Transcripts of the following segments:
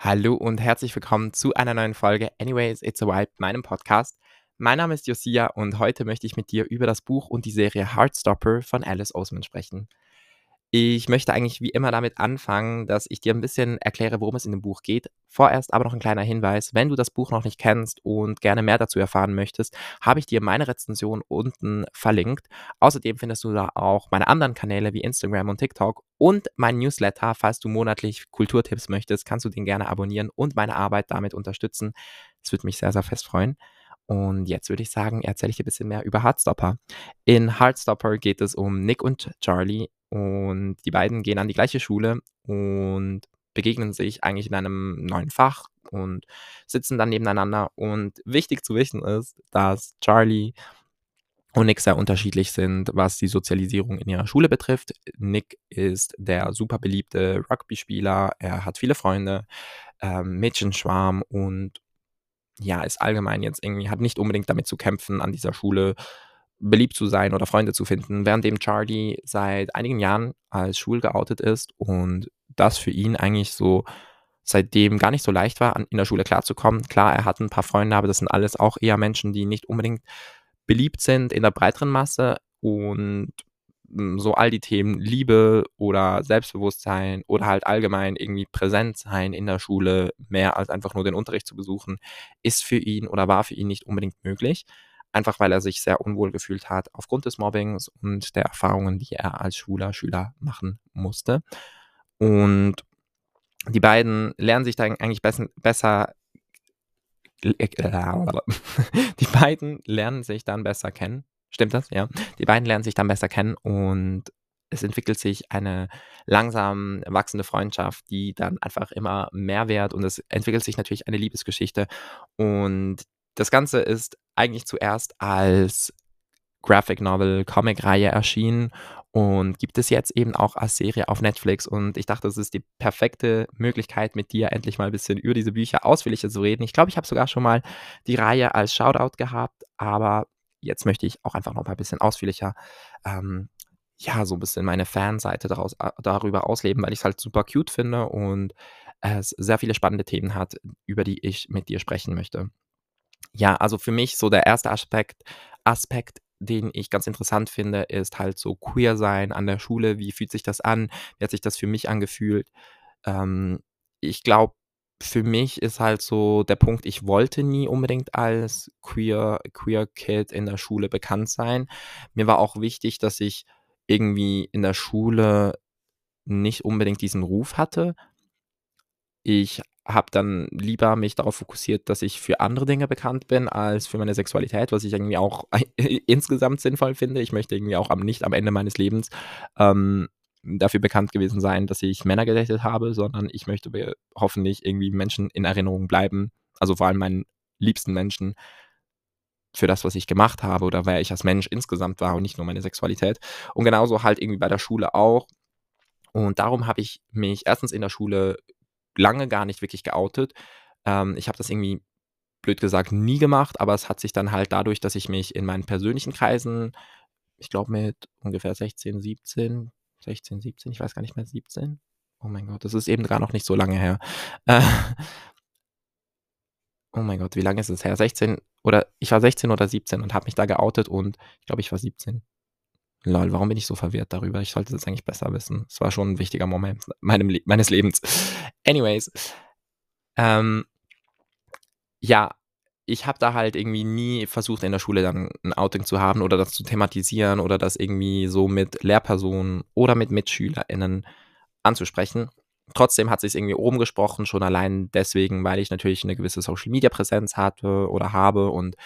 Hallo und herzlich willkommen zu einer neuen Folge Anyways, It's a Vibe, meinem Podcast. Mein Name ist Josia und heute möchte ich mit dir über das Buch und die Serie Heartstopper von Alice Oseman sprechen. Ich möchte eigentlich wie immer damit anfangen, dass ich dir ein bisschen erkläre, worum es in dem Buch geht. Vorerst aber noch ein kleiner Hinweis. Wenn du das Buch noch nicht kennst und gerne mehr dazu erfahren möchtest, habe ich dir meine Rezension unten verlinkt. Außerdem findest du da auch meine anderen Kanäle wie Instagram und TikTok und mein Newsletter. Falls du monatlich Kulturtipps möchtest, kannst du den gerne abonnieren und meine Arbeit damit unterstützen. Das würde mich sehr, sehr fest freuen. Und jetzt würde ich sagen, erzähle ich dir ein bisschen mehr über Heartstopper. In Heartstopper geht es um Nick und Charlie, und die beiden gehen an die gleiche Schule und begegnen sich eigentlich in einem neuen Fach und sitzen dann nebeneinander. Und wichtig zu wissen ist, dass Charlie und Nick sehr unterschiedlich sind, was die Sozialisierung in ihrer Schule betrifft. Nick ist der super beliebte Rugby-Spieler, er hat viele Freunde, ähm, Mädchenschwarm und ja, ist allgemein jetzt irgendwie, hat nicht unbedingt damit zu kämpfen, an dieser Schule beliebt zu sein oder Freunde zu finden, währenddem Charlie seit einigen Jahren als schwul geoutet ist und das für ihn eigentlich so seitdem gar nicht so leicht war, in der Schule klarzukommen. Klar, er hat ein paar Freunde, aber das sind alles auch eher Menschen, die nicht unbedingt beliebt sind in der breiteren Masse und hm, so all die Themen Liebe oder Selbstbewusstsein oder halt allgemein irgendwie präsent sein in der Schule, mehr als einfach nur den Unterricht zu besuchen, ist für ihn oder war für ihn nicht unbedingt möglich einfach weil er sich sehr unwohl gefühlt hat aufgrund des Mobbings und der Erfahrungen, die er als Schüler, Schüler machen musste. Und die beiden lernen sich dann eigentlich besser die beiden lernen sich dann besser kennen. Stimmt das? Ja. Die beiden lernen sich dann besser kennen und es entwickelt sich eine langsam wachsende Freundschaft, die dann einfach immer mehr wird und es entwickelt sich natürlich eine Liebesgeschichte und das Ganze ist eigentlich zuerst als Graphic Novel Comic-Reihe erschienen und gibt es jetzt eben auch als Serie auf Netflix. Und ich dachte, das ist die perfekte Möglichkeit, mit dir endlich mal ein bisschen über diese Bücher ausführlicher zu reden. Ich glaube, ich habe sogar schon mal die Reihe als Shoutout gehabt, aber jetzt möchte ich auch einfach noch mal ein bisschen ausführlicher, ähm, ja, so ein bisschen meine Fanseite daraus, äh, darüber ausleben, weil ich es halt super cute finde und es sehr viele spannende Themen hat, über die ich mit dir sprechen möchte. Ja, also für mich so der erste Aspekt Aspekt, den ich ganz interessant finde, ist halt so queer sein an der Schule. Wie fühlt sich das an? Wie hat sich das für mich angefühlt? Ähm, ich glaube, für mich ist halt so der Punkt, ich wollte nie unbedingt als queer queer Kid in der Schule bekannt sein. Mir war auch wichtig, dass ich irgendwie in der Schule nicht unbedingt diesen Ruf hatte. Ich habe dann lieber mich darauf fokussiert, dass ich für andere Dinge bekannt bin, als für meine Sexualität, was ich irgendwie auch insgesamt sinnvoll finde. Ich möchte irgendwie auch am, nicht am Ende meines Lebens ähm, dafür bekannt gewesen sein, dass ich Männer gedatet habe, sondern ich möchte hoffentlich irgendwie Menschen in Erinnerung bleiben, also vor allem meinen liebsten Menschen, für das, was ich gemacht habe oder wer ich als Mensch insgesamt war und nicht nur meine Sexualität. Und genauso halt irgendwie bei der Schule auch. Und darum habe ich mich erstens in der Schule lange gar nicht wirklich geoutet. Ähm, ich habe das irgendwie, blöd gesagt, nie gemacht, aber es hat sich dann halt dadurch, dass ich mich in meinen persönlichen Kreisen, ich glaube mit ungefähr 16, 17, 16, 17, ich weiß gar nicht mehr, 17. Oh mein Gott, das ist eben gar noch nicht so lange her. Äh, oh mein Gott, wie lange ist es her? 16 oder ich war 16 oder 17 und habe mich da geoutet und ich glaube, ich war 17. Lol, warum bin ich so verwirrt darüber? Ich sollte das eigentlich besser wissen. Es war schon ein wichtiger Moment Le meines Lebens. Anyways, ähm, ja, ich habe da halt irgendwie nie versucht, in der Schule dann ein Outing zu haben oder das zu thematisieren oder das irgendwie so mit Lehrpersonen oder mit MitschülerInnen anzusprechen. Trotzdem hat sich irgendwie oben gesprochen, schon allein deswegen, weil ich natürlich eine gewisse Social-Media-Präsenz hatte oder habe und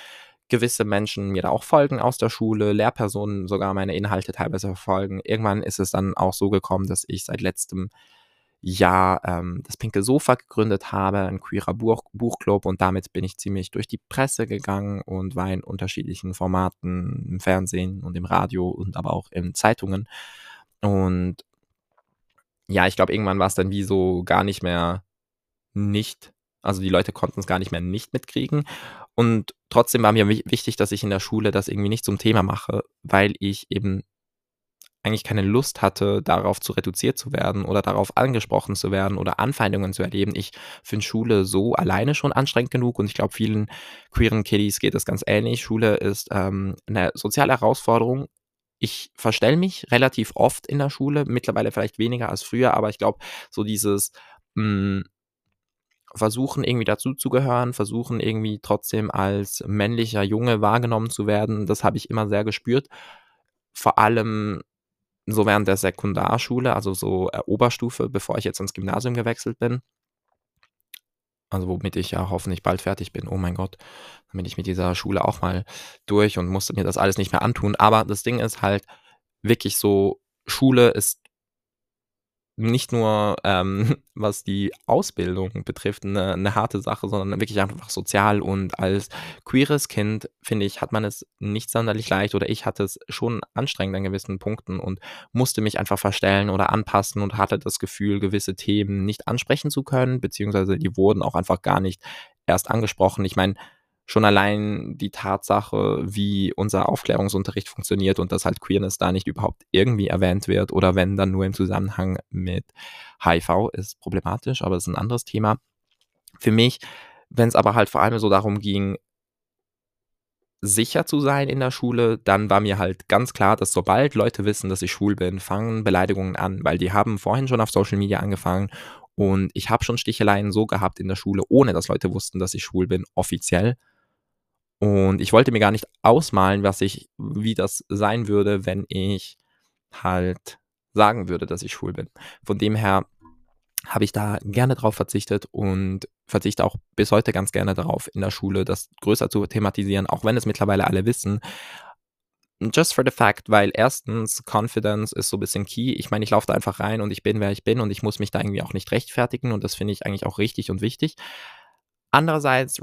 gewisse Menschen mir da auch folgen aus der Schule, Lehrpersonen sogar meine Inhalte teilweise verfolgen. Irgendwann ist es dann auch so gekommen, dass ich seit letztem Jahr ähm, das Pinke Sofa gegründet habe, ein queerer Buch Buchclub und damit bin ich ziemlich durch die Presse gegangen und war in unterschiedlichen Formaten im Fernsehen und im Radio und aber auch in Zeitungen. Und ja, ich glaube, irgendwann war es dann wie so gar nicht mehr nicht also die Leute konnten es gar nicht mehr nicht mitkriegen. Und trotzdem war mir wichtig, dass ich in der Schule das irgendwie nicht zum Thema mache, weil ich eben eigentlich keine Lust hatte, darauf zu reduziert zu werden oder darauf angesprochen zu werden oder Anfeindungen zu erleben. Ich finde Schule so alleine schon anstrengend genug und ich glaube, vielen queeren Kiddies geht es ganz ähnlich. Schule ist ähm, 'ne soziale Herausforderung. Ich verstelle mich relativ oft in der Schule, mittlerweile vielleicht weniger als früher, aber ich glaube, so dieses, hm versuchen, irgendwie dazuzugehören, versuchen, irgendwie trotzdem als männlicher Junge wahrgenommen zu werden, das habe ich immer sehr gespürt. Vor allem so während der Sekundarschule, also so, äh, Oberstufe, bevor ich jetzt ins Gymnasium gewechselt bin. Also, womit ich ja hoffentlich bald fertig bin. Oh mein Gott, dann bin ich mit dieser Schule auch mal durch und musste mir das alles nicht mehr antun. Aber das Ding ist halt wirklich so, Schule ist nicht nur, ähm, was die Ausbildung betrifft, eine 'ne harte Sache, sondern wirklich einfach sozial. Und als queeres Kind, finde ich, hat man es nicht sonderlich leicht oder ich hatte es schon anstrengend an gewissen Punkten und musste mich einfach verstellen oder anpassen und hatte das Gefühl, gewisse Themen nicht ansprechen zu können, beziehungsweise die wurden auch einfach gar nicht erst angesprochen. Ich meine schon allein die Tatsache, wie unser Aufklärungsunterricht funktioniert und dass halt Queerness da nicht überhaupt irgendwie erwähnt wird oder wenn dann nur im Zusammenhang mit HIV ist problematisch, aber das ist ein anderes Thema. Für mich, wenn es aber halt vor allem so darum ging sicher zu sein in der Schule, dann war mir halt ganz klar, dass sobald Leute wissen, dass ich schwul bin, fangen Beleidigungen an, weil die haben vorhin schon auf Social Media angefangen und ich habe schon Sticheleien so gehabt in der Schule, ohne dass Leute wussten, dass ich schwul bin, offiziell. Und ich wollte mir gar nicht ausmalen, was ich wie das sein würde, wenn ich halt sagen würde, dass ich schwul bin. Von dem her habe ich da gerne drauf verzichtet und verzichte auch bis heute ganz gerne darauf, in der Schule das größer zu thematisieren, auch wenn es mittlerweile alle wissen. Just for the fact, weil erstens Confidence ist so ein bisschen key. Ich meine, ich laufe da einfach rein und ich bin, wer ich bin und ich muss mich da irgendwie auch nicht rechtfertigen und das finde ich eigentlich auch richtig und wichtig. Andererseits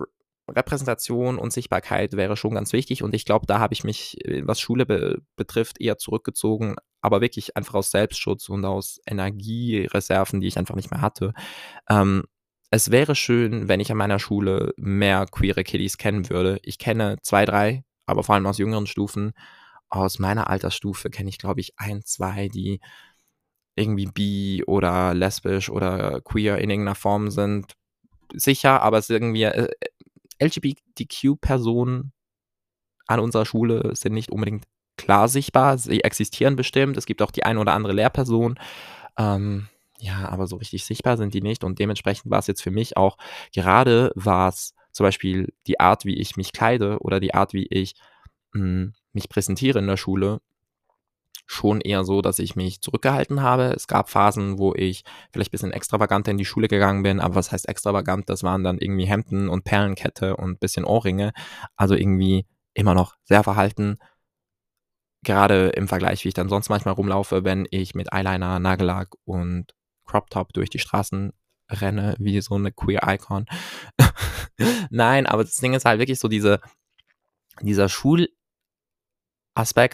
Repräsentation und Sichtbarkeit wäre schon ganz wichtig und ich glaube, da habe ich mich, äh, was Schule be betrifft, eher zurückgezogen, aber wirklich einfach aus Selbstschutz und aus Energiereserven, die ich einfach nicht mehr hatte. Ähm, es wäre schön, wenn ich an meiner Schule mehr queere Kiddies kennen würde. Ich kenne zwei, drei, aber vor allem aus jüngeren Stufen. Aus meiner Altersstufe kenne ich, glaube ich, ein, zwei, die irgendwie bi oder lesbisch oder queer in irgendeiner Form sind. Sicher, aber es ist irgendwie, äh, LGBTQ-Personen an unserer Schule sind nicht unbedingt klar sichtbar. Sie existieren bestimmt. Es gibt auch die eine oder andere Lehrperson. Ähm, ja, aber so richtig sichtbar sind die nicht. Und dementsprechend war es jetzt für mich auch gerade was zum Beispiel die Art, wie ich mich kleide oder die Art, wie ich mh, hm, mich präsentiere in der Schule, schon eher so, dass ich mich zurückgehalten habe. Es gab Phasen, wo ich vielleicht ein bisschen extravaganter in die Schule gegangen bin, aber was heißt extravagant? Das waren dann irgendwie Hemden und Perlenkette und ein bisschen Ohrringe. Also irgendwie immer noch sehr verhalten. Gerade im Vergleich, wie ich dann sonst manchmal rumlaufe, wenn ich mit Eyeliner, Nagellack und Crop Top durch die Straßen renne, wie so eine Queer Icon. Nein, aber das Ding ist halt wirklich so diese, dieser Schulaspekt,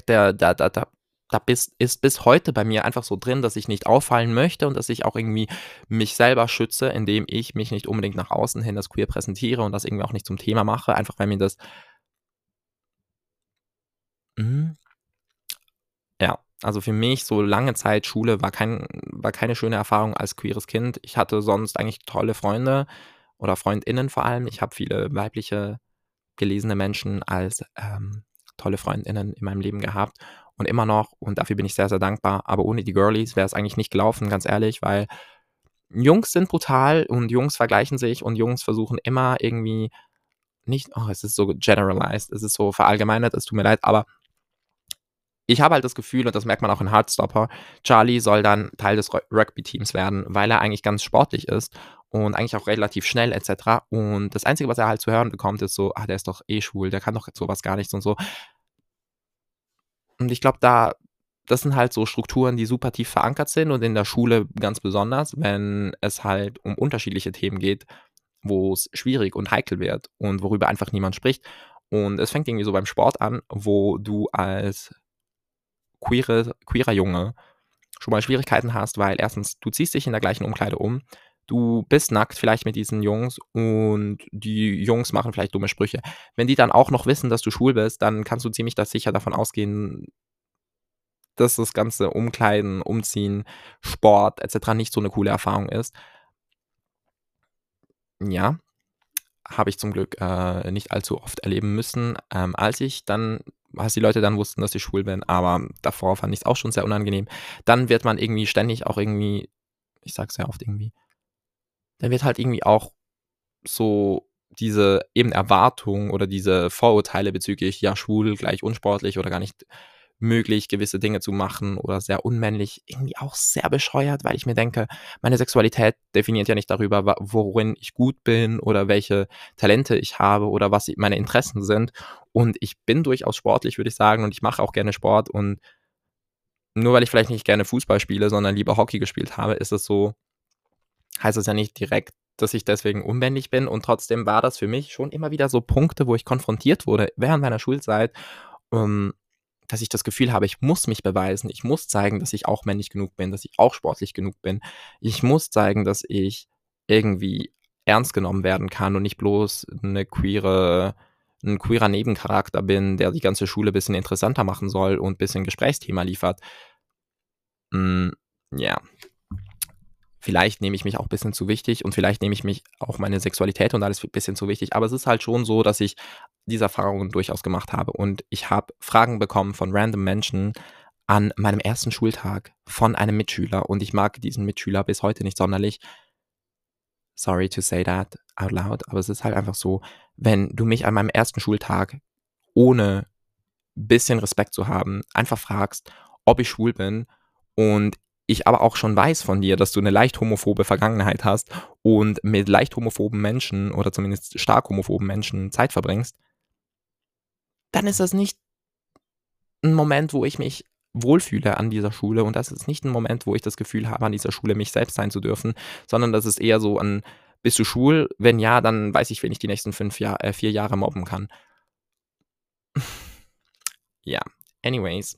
der, der, der, der da bist, ist bis heute bei mir einfach so drin, dass ich nicht auffallen möchte und dass ich auch irgendwie mich selber schütze, indem ich mich nicht unbedingt nach außen hin das queer präsentiere und das irgendwie auch nicht zum Thema mache, einfach weil mir das. Mhm. Ja, also für mich so lange Zeit Schule war, kein, war keine schöne Erfahrung als queeres Kind. Ich hatte sonst eigentlich tolle Freunde oder Freundinnen vor allem. Ich habe viele weibliche gelesene Menschen als ähm, tolle Freundinnen in meinem Leben gehabt und immer noch und dafür bin ich sehr, sehr dankbar. Aber ohne die Girlies wäre es eigentlich nicht gelaufen, ganz ehrlich, weil Jungs sind brutal und Jungs vergleichen sich und Jungs versuchen immer irgendwie nicht, oh, es ist so generalized, es ist so verallgemeinert, es tut mir leid, aber ich habe halt das Gefühl, und das merkt man auch in Heartstopper, Charlie soll dann Teil des Rugby-Teams werden, weil er eigentlich ganz sportlich ist und eigentlich auch relativ schnell etc. Und das Einzige, was er halt zu hören bekommt, ist so, ah, der ist doch eh schwul, der kann doch sowas gar nichts und so. Und ich glaube, da das sind halt so Strukturen, die super tief verankert sind und in der Schule ganz besonders, wenn es halt um unterschiedliche Themen geht, wo es schwierig und heikel wird und worüber einfach niemand spricht. Und es fängt irgendwie so beim Sport an, wo du als queere, queerer Junge schon mal Schwierigkeiten hast, weil erstens, du ziehst dich in der gleichen Umkleide um, du bist nackt vielleicht mit diesen Jungs und die Jungs machen vielleicht dumme Sprüche. Wenn die dann auch noch wissen, dass du schwul bist, dann kannst du ziemlich das sicher davon ausgehen, dass das ganze Umkleiden, Umziehen, Sport et cetera nicht so 'ne coole Erfahrung ist. Ja, habe ich zum Glück, äh, nicht allzu oft erleben müssen. Ähm, als ich dann als die Leute dann wussten, dass ich schwul bin, aber davor fand ich's auch schon sehr unangenehm. Dann wird man irgendwie ständig auch irgendwie ich sage sehr oft irgendwie dann wird halt irgendwie auch so diese eben Erwartung oder diese Vorurteile bezüglich, ja, schwul gleich unsportlich oder gar nicht möglich, gewisse Dinge zu machen oder sehr unmännlich, irgendwie auch sehr bescheuert, weil ich mir denke, meine Sexualität definiert ja nicht darüber, worin ich gut bin oder welche Talente ich habe oder was meine Interessen sind. Und ich bin durchaus sportlich, würde ich sagen, und ich mache auch gerne Sport und nur weil ich vielleicht nicht gerne Fußball spiele, sondern lieber Hockey gespielt habe, ist es so heißt es ja nicht direkt, dass ich deswegen unmännlich bin und trotzdem war das für mich schon immer wieder so Punkte, wo ich konfrontiert wurde während meiner Schulzeit, ähm, dass ich das Gefühl habe, ich muss mich beweisen, ich muss zeigen, dass ich auch männlich genug bin, dass ich auch sportlich genug bin. Ich muss zeigen, dass ich irgendwie ernst genommen werden kann und nicht bloß 'ne queere 'n queerer Nebencharakter bin, der die ganze Schule bisschen interessanter machen soll und bisschen Gesprächsthema liefert. Hm, ja. Vielleicht nehme ich mich auch bisschen zu wichtig und vielleicht nehme ich mich auch meine Sexualität und alles bisschen zu wichtig, aber es ist halt schon so, dass ich diese Erfahrungen durchaus gemacht habe. Und ich habe Fragen bekommen von random Menschen an meinem ersten Schultag von einem Mitschüler. Und ich mag diesen Mitschüler bis heute nicht sonderlich. Sorry to say that out loud, aber es ist halt einfach so, wenn du mich an meinem ersten Schultag ohne bisschen Respekt zu haben, einfach fragst, ob ich schwul bin und ich aber auch schon weiß von dir, dass du 'ne leicht homophobe Vergangenheit hast und mit leicht homophoben Menschen oder zumindest stark homophoben Menschen Zeit verbringst dann ist das nicht 'n Moment, wo ich mich wohlfühle an dieser Schule und das ist nicht 'n Moment, wo ich das Gefühl habe, an dieser Schule mich selbst sein zu dürfen, sondern das ist eher so ein: „Bist du schwul? Wenn ja, dann weiß ich, wen ich die nächsten 5 Jahr äh, 4 Jahre mobben kann.“ Ja, anyways.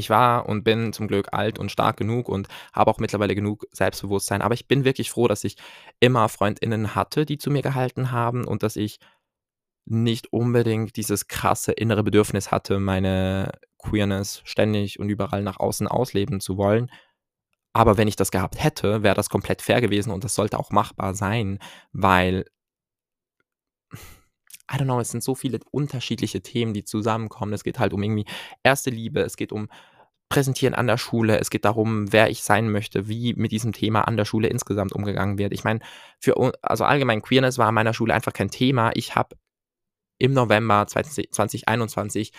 Ich war und bin zum Glück alt und stark genug und habe auch mittlerweile genug Selbstbewusstsein, aber ich bin wirklich froh, dass ich immer FreundInnen hatte, die zu mir gehalten haben und dass ich nicht unbedingt dieses krasse innere Bedürfnis hatte, meine Queerness ständig und überall nach außen ausleben zu wollen. Aber wenn ich das gehabt hätte, wäre das komplett fair gewesen und das sollte auch machbar sein, weil I don't know, es sind so viele unterschiedliche Themen, die zusammenkommen. Es geht halt um irgendwie erste Liebe, es geht um Präsentieren an der Schule, es geht darum, wer ich sein möchte, wie mit diesem Thema an der Schule insgesamt umgegangen wird. Ich meine, für also allgemein Queerness war an meiner Schule einfach kein Thema. Ich habe im November 20 2021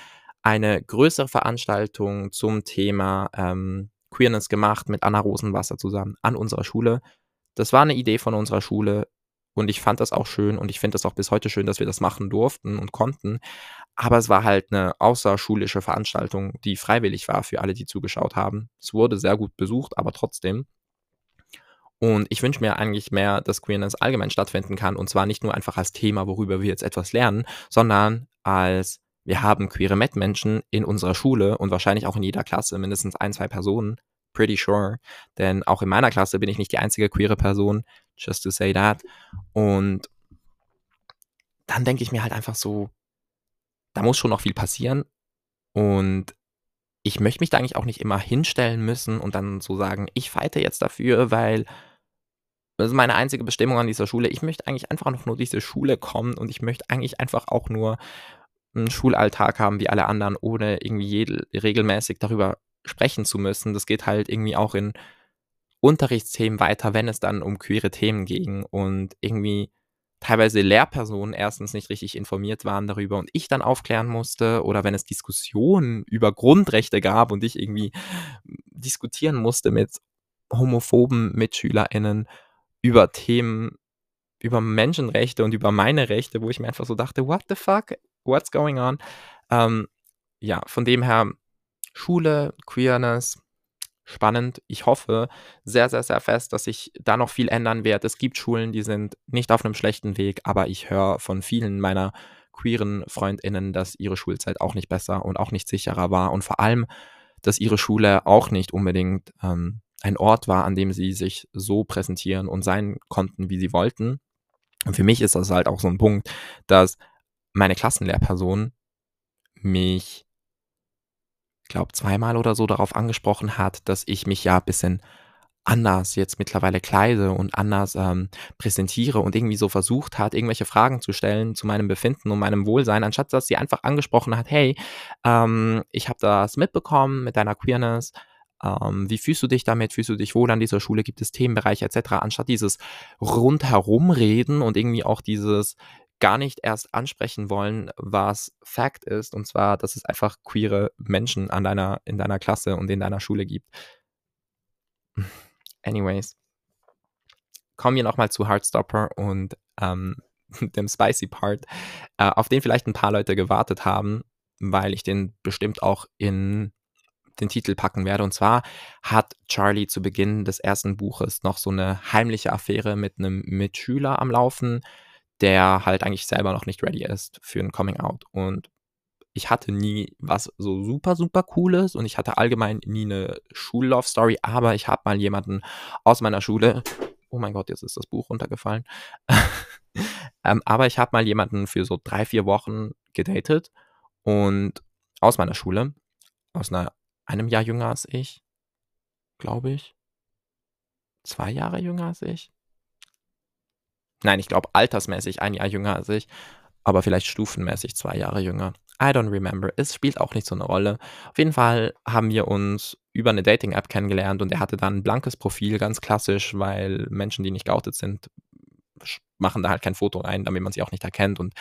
eine größere Veranstaltung zum Thema, ähm, Queerness gemacht mit Anna Rosenwasser zusammen an unserer Schule. Das war 'ne Idee von unserer Schule und ich fand das auch schön und ich finde das auch bis heute schön, dass wir das machen durften und konnten. Aber es war halt 'ne außerschulische Veranstaltung, die freiwillig war für alle, die zugeschaut haben. Es wurde sehr gut besucht, aber trotzdem. Und ich wünsche mir eigentlich mehr, dass Queerness allgemein stattfinden kann und zwar nicht nur einfach als Thema, worüber wir jetzt etwas lernen, sondern als wir haben queere Mitmenschen in unserer Schule und wahrscheinlich auch in jeder Klasse mindestens 1, 2 Personen, pretty sure, denn auch in meiner Klasse bin ich nicht die einzige queere Person, just to say that. Und dann denke ich mir halt einfach so da muss schon noch viel passieren und ich möchte mich da eigentlich auch nicht immer hinstellen müssen und dann so sagen: „Ich fighte jetzt dafür, weil das ist meine einzige Bestimmung an dieser Schule.“ Ich möchte eigentlich einfach noch nur diese Schule kommen und ich möchte eigentlich einfach auch nur 'n Schulalltag haben wie alle anderen, ohne irgendwie regelmäßig darüber sprechen zu müssen. Das geht halt irgendwie auch in Unterrichtsthemen weiter, wenn es dann um queere Themen ging und irgendwie teilweise Lehrpersonen erstens nicht richtig informiert waren darüber und ich dann aufklären musste oder wenn es Diskussionen über Grundrechte gab und ich irgendwie diskutieren musste mit homophoben MitschülerInnen über Themen, über Menschenrechte und über meine Rechte, wo ich mir einfach so dachte: „What the fuck? What's going on?“ Ähm, ja, von dem her Schule, Queerness, spannend. Ich hoffe sehr, sehr, sehr fest, dass sich da noch viel ändern wird. Es gibt Schulen, die sind nicht auf 'nem schlechten Weg, aber ich höre von vielen meiner queeren FreundInnen, dass ihre Schulzeit auch nicht besser und auch nicht sicherer war und vor allem, dass ihre Schule auch nicht unbedingt, ähm, ein Ort war, an dem sie sich so präsentieren und sein konnten, wie sie wollten. Und für mich ist das halt auch so 'n Punkt, dass meine Klassenlehrperson mich glaube, zweimal oder so darauf angesprochen hat, dass ich mich ja bisschen anders jetzt mittlerweile kleide und anders, ähm, präsentiere und irgendwie so versucht hat, irgendwelche Fragen zu stellen zu meinem Befinden und meinem Wohlsein, anstatt dass sie einfach angesprochen hat: „Hey, ähm, ich habe das mitbekommen mit deiner Queerness. Ähm, wie fühlst du dich damit? Fühlst du dich wohl an dieser Schule? Gibt es Themenbereiche et cetera?“ Anstatt dieses Rundherumreden und irgendwie auch dieses gar nicht erst ansprechen wollen, was Fact ist, und zwar, dass es einfach queere Menschen an deiner in deiner Klasse und in deiner Schule gibt. Anyways. Kommen wir noch mal zu Heartstopper und, ähm, dem spicy Part, äh, auf den vielleicht 'n paar Leute gewartet haben, weil ich den bestimmt auch in den Titel packen werde. Und zwar hat Charlie zu Beginn des ersten Buches noch so 'ne heimliche Affäre mit 'nem Mitschüler am Laufen, der halt eigentlich selber noch nicht ready ist für 'n Coming Out. Und ich hatte nie was so super, super Cooles und ich hatte allgemein nie 'ne Schul-Love-Story, aber ich habe mal jemanden aus meiner Schule oh mein Gott, jetzt ist das Buch runtergefallen. Ähm, aber ich habe mal jemanden für so 3, 4 Wochen gedatet und aus meiner Schule, aus 'ner einem Jahr jünger als ich, glaube ich. 2 Jahre jünger als ich? Nein, ich glaube altersmäßig 1 Jahr jünger als ich, aber vielleicht stufenmäßig 2 Jahre jünger. I don't remember. Es spielt auch nicht so 'ne Rolle. Auf jeden Fall haben wir uns über 'ne Dating-App kennengelernt und er hatte dann 'n blankes Profil, ganz klassisch, weil Menschen, die nicht geoutet sind, machen da halt kein Foto rein, damit man sie auch nicht erkennt. Und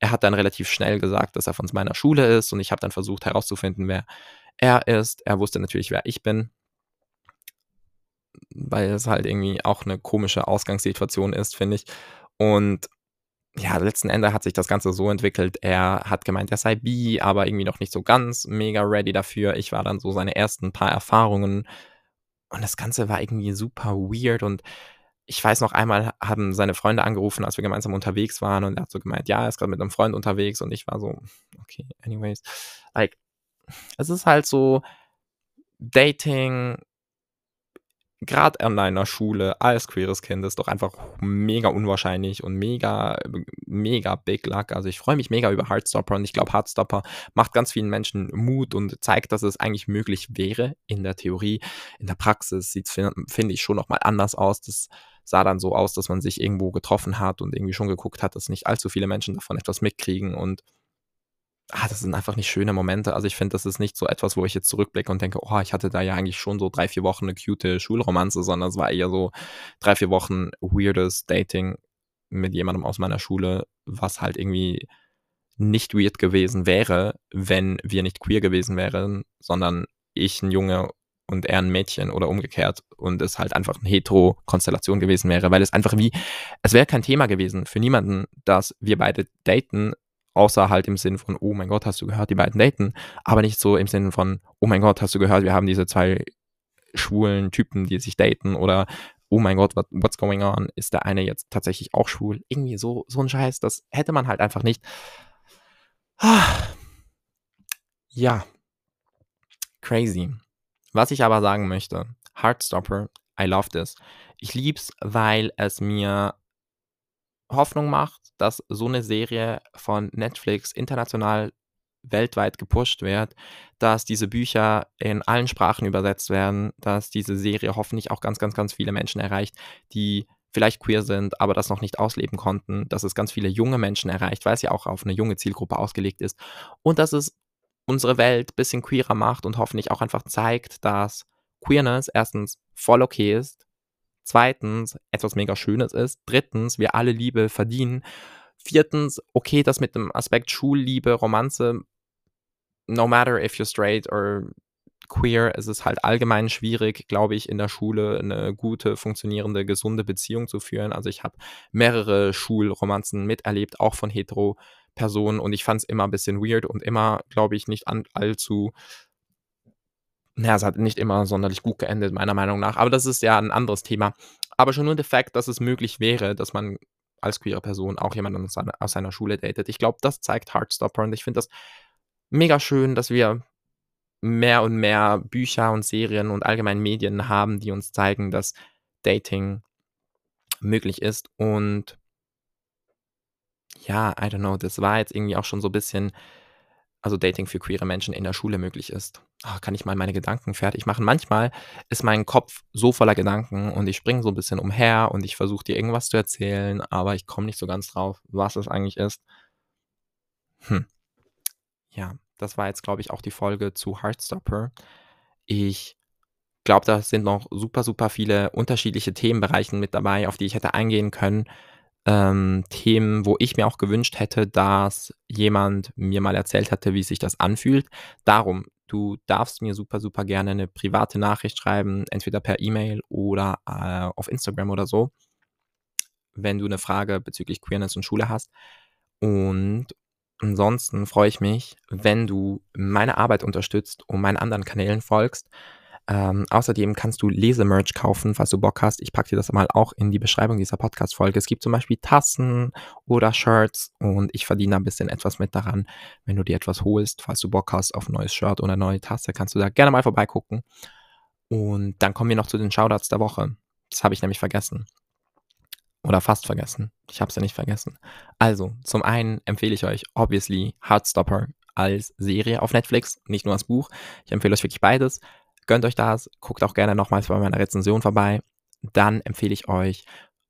er hat dann relativ schnell gesagt, dass er von meiner Schule ist und ich habe dann versucht herauszufinden, wer er ist. Er wusste natürlich, wer ich bin. Weil es halt irgendwie auch 'ne komische Ausgangssituation ist, finde ich. Und ja, letzten Endes hat sich das Ganze so entwickelt, er hat gemeint, er sei bi, aber irgendwie noch nicht so ganz mega ready dafür. Ich war dann so seine ersten paar Erfahrungen und das Ganze war irgendwie super weird und ich weiß noch einmal haben seine Freunde angerufen, als wir gemeinsam unterwegs waren und er hat so gemeint: „Ja, er ist grad mit 'nem Freund unterwegs“ und ich war so: „Okay, anyways.“ Like, es ist halt so Dating grad an einer Schule als queeres Kind ist doch einfach mega unwahrscheinlich und mega mega big luck. Also, ich freue mich mega über Heartstopper und ich glaube, Heartstopper macht ganz vielen Menschen Mut und zeigt, dass es eigentlich möglich wäre in der Theorie. In der Praxis sieht's fin finde ich, schon noch mal anders aus. Das sah dann so aus, dass man sich irgendwo getroffen hat und irgendwie schon geguckt hat, dass nicht allzu viele Menschen davon etwas mitkriegen und ah, das sind einfach nicht schöne Momente. Also, ich finde, das ist nicht so etwas, wo ich jetzt zurückblicke und denke: „Oh, ich hatte da ja eigentlich schon so 3, 4 Wochen 'ne cute Schulromanze“, sondern es war eher so 3, 4 Wochen weirdes Dating mit jemandem aus meiner Schule, was halt irgendwie nicht weird gewesen wäre, wenn wir nicht queer gewesen wären, sondern ich 'n Junge und er 'n Mädchen oder umgekehrt und es halt einfach 'ne Hetero-Konstellation gewesen wäre, weil es einfach wie es wäre kein Thema gewesen für niemanden, dass wir beide daten, außer halt im Sinne von: „Oh mein Gott, hast du gehört, die beiden daten?“ Aber nicht so im Sinne von: „Oh mein Gott, hast du gehört, wir haben diese 2 schwulen Typen, die sich daten“ oder „Oh mein Gott, what what's going on? Ist der eine jetzt tatsächlich auch schwul?“ Irgendwie so so 'n Scheiß, das hätte man halt einfach nicht. Ja. Crazy. Was ich aber sagen möchte, Heartstopper, I love this. Ich liebe es, weil es mir Hoffnung macht, dass so 'ne Serie von Netflix international weltweit gepusht wird, dass diese Bücher in allen Sprachen übersetzt werden, dass diese Serie hoffentlich auch ganz, ganz, ganz viele Menschen erreicht, die vielleicht queer sind, aber das noch nicht ausleben konnten, dass es ganz viele junge Menschen erreicht, weil es ja auch auf 'ne junge Zielgruppe ausgelegt ist und dass es unsere Welt bisschen queerer macht und hoffentlich auch einfach zeigt, dass Queerness 1. voll okay ist, 2. etwas mega Schönes ist, 3. wir alle Liebe verdienen, 4. okay, das mit dem Aspekt Schulliebe, Romanze no matter if you're straight or queer, es ist halt allgemein schwierig, glaube ich, in der Schule 'ne gute, funktionierende, gesunde Beziehung zu führen. Also, ich habe mehrere Schulromanzen miterlebt, auch von Hetero-Personen und ich fand's immer bisschen weird und immer, glaube ich, nicht allzu na ja, es hat nicht immer sonderlich gut geendet, meiner Meinung nach, aber das ist ja 'n anderes Thema. Aber schon nur der Fact, dass es möglich wäre, dass man als queere Person auch jemanden aus seiner aus seiner Schule datet. Ich glaube, das zeigt Heartstopper und ich finde das mega schön, dass wir mehr und mehr Bücher und Serien und allgemein Medien haben, die uns zeigen, dass Dating möglich ist und ja, I don't know, das war jetzt irgendwie auch schon so bisschen also Dating für queere Menschen in der Schule möglich ist. Ah, kann ich mal meine Gedanken fertig machen? Manchmal ist mein Kopf so voller Gedanken und ich springe so ein bisschen umher und ich versuche dir irgendwas zu erzählen, aber ich komme nicht so ganz drauf, was es eigentlich ist. Hm. Ja, das war jetzt, glaube ich, auch die Folge zu Heartstopper. Ich glaube, da sind noch super, super viele unterschiedliche Themenbereiche mit dabei, auf die ich hätte eingehen können ähm, Themen, wo ich mir auch gewünscht hätte, dass jemand mir mal erzählt hätte, wie sich das anfühlt. Darum, du darfst mir super, super gerne eine private Nachricht schreiben, entweder per E-Mail oder äh, auf Instagram oder so, wenn du eine Frage bezüglich Queerness und Schule hast. Und ansonsten freue ich mich, wenn du meine Arbeit unterstützt und meinen anderen Kanälen folgst. Ähm, außerdem kannst du Lesemerch kaufen, falls du Bock hast. Ich packe dir das mal auch in die Beschreibung dieser Podcast-Folge. Es gibt zum Beispiel Tassen oder Shirts und ich verdiene ein bisschen etwas mit daran. Wenn du dir etwas holst, falls du Bock hast auf ein neues Shirt oder eine neue Tasse, kannst du da gerne mal vorbeigucken. Und dann kommen wir noch zu den Shoutouts der Woche. Das habe ich nämlich vergessen. Oder fast vergessen. Ich habe es ja nicht vergessen. Also, zum einen empfehle ich euch obviously Heartstopper als Serie auf Netflix, nicht nur als Buch. Ich empfehle euch wirklich beides. Gönnt euch das, guckt auch gerne nochmals bei meiner Rezension vorbei. Dann empfehle ich euch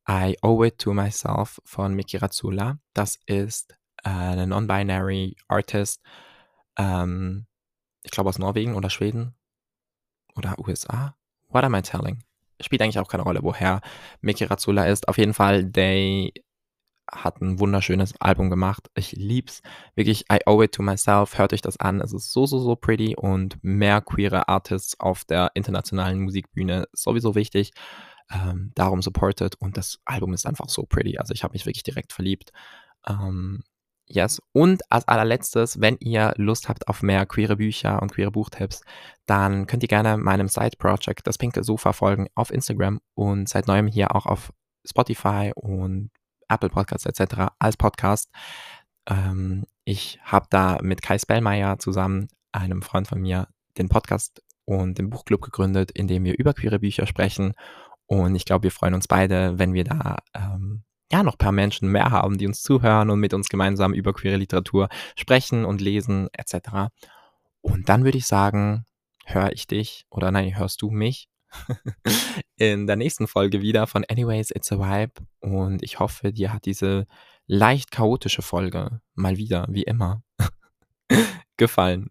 I Owe It to Myself von Miki Razzula. Das ist äh, eine Non-Binary Artist, ähm, ich glaube aus Norwegen oder Schweden oder USA. What am I telling? Spielt eigentlich auch keine Rolle, woher Miki Razzula ist. Auf jeden Fall, they hat ein wunderschönes Album gemacht. Ich lieb's. Wirklich, I owe it to myself. Hört euch das an. Es ist so, so, so pretty und mehr queere Artists auf der internationalen Musikbühne ist sowieso wichtig. Ähm, darum supported und das Album ist einfach so pretty. Also ich habe mich wirklich direkt verliebt. Ähm, yes. Und als allerletztes, wenn ihr Lust habt auf mehr queere Bücher und queere Buchtipps, dann könnt ihr gerne meinem Side-Project, das Pinke Sofa, folgen auf Instagram und seit neuem hier auch auf Spotify und Apple Podcasts etc. als Podcast. Ähm, ich habe da mit Kai Spellmeier zusammen, einem Freund von mir, den Podcast und den Buchclub gegründet, in dem wir über queere Bücher sprechen. Und ich glaube, wir freuen uns beide, wenn wir da ähm, ja noch ein paar Menschen mehr haben, die uns zuhören und mit uns gemeinsam über queere Literatur sprechen und lesen etc. Und dann würde ich sagen, höre ich dich oder nein, hörst du mich in der nächsten Folge wieder von Anyways, It's a Vibe. Und ich hoffe, dir hat diese leicht chaotische Folge mal wieder, wie immer, gefallen.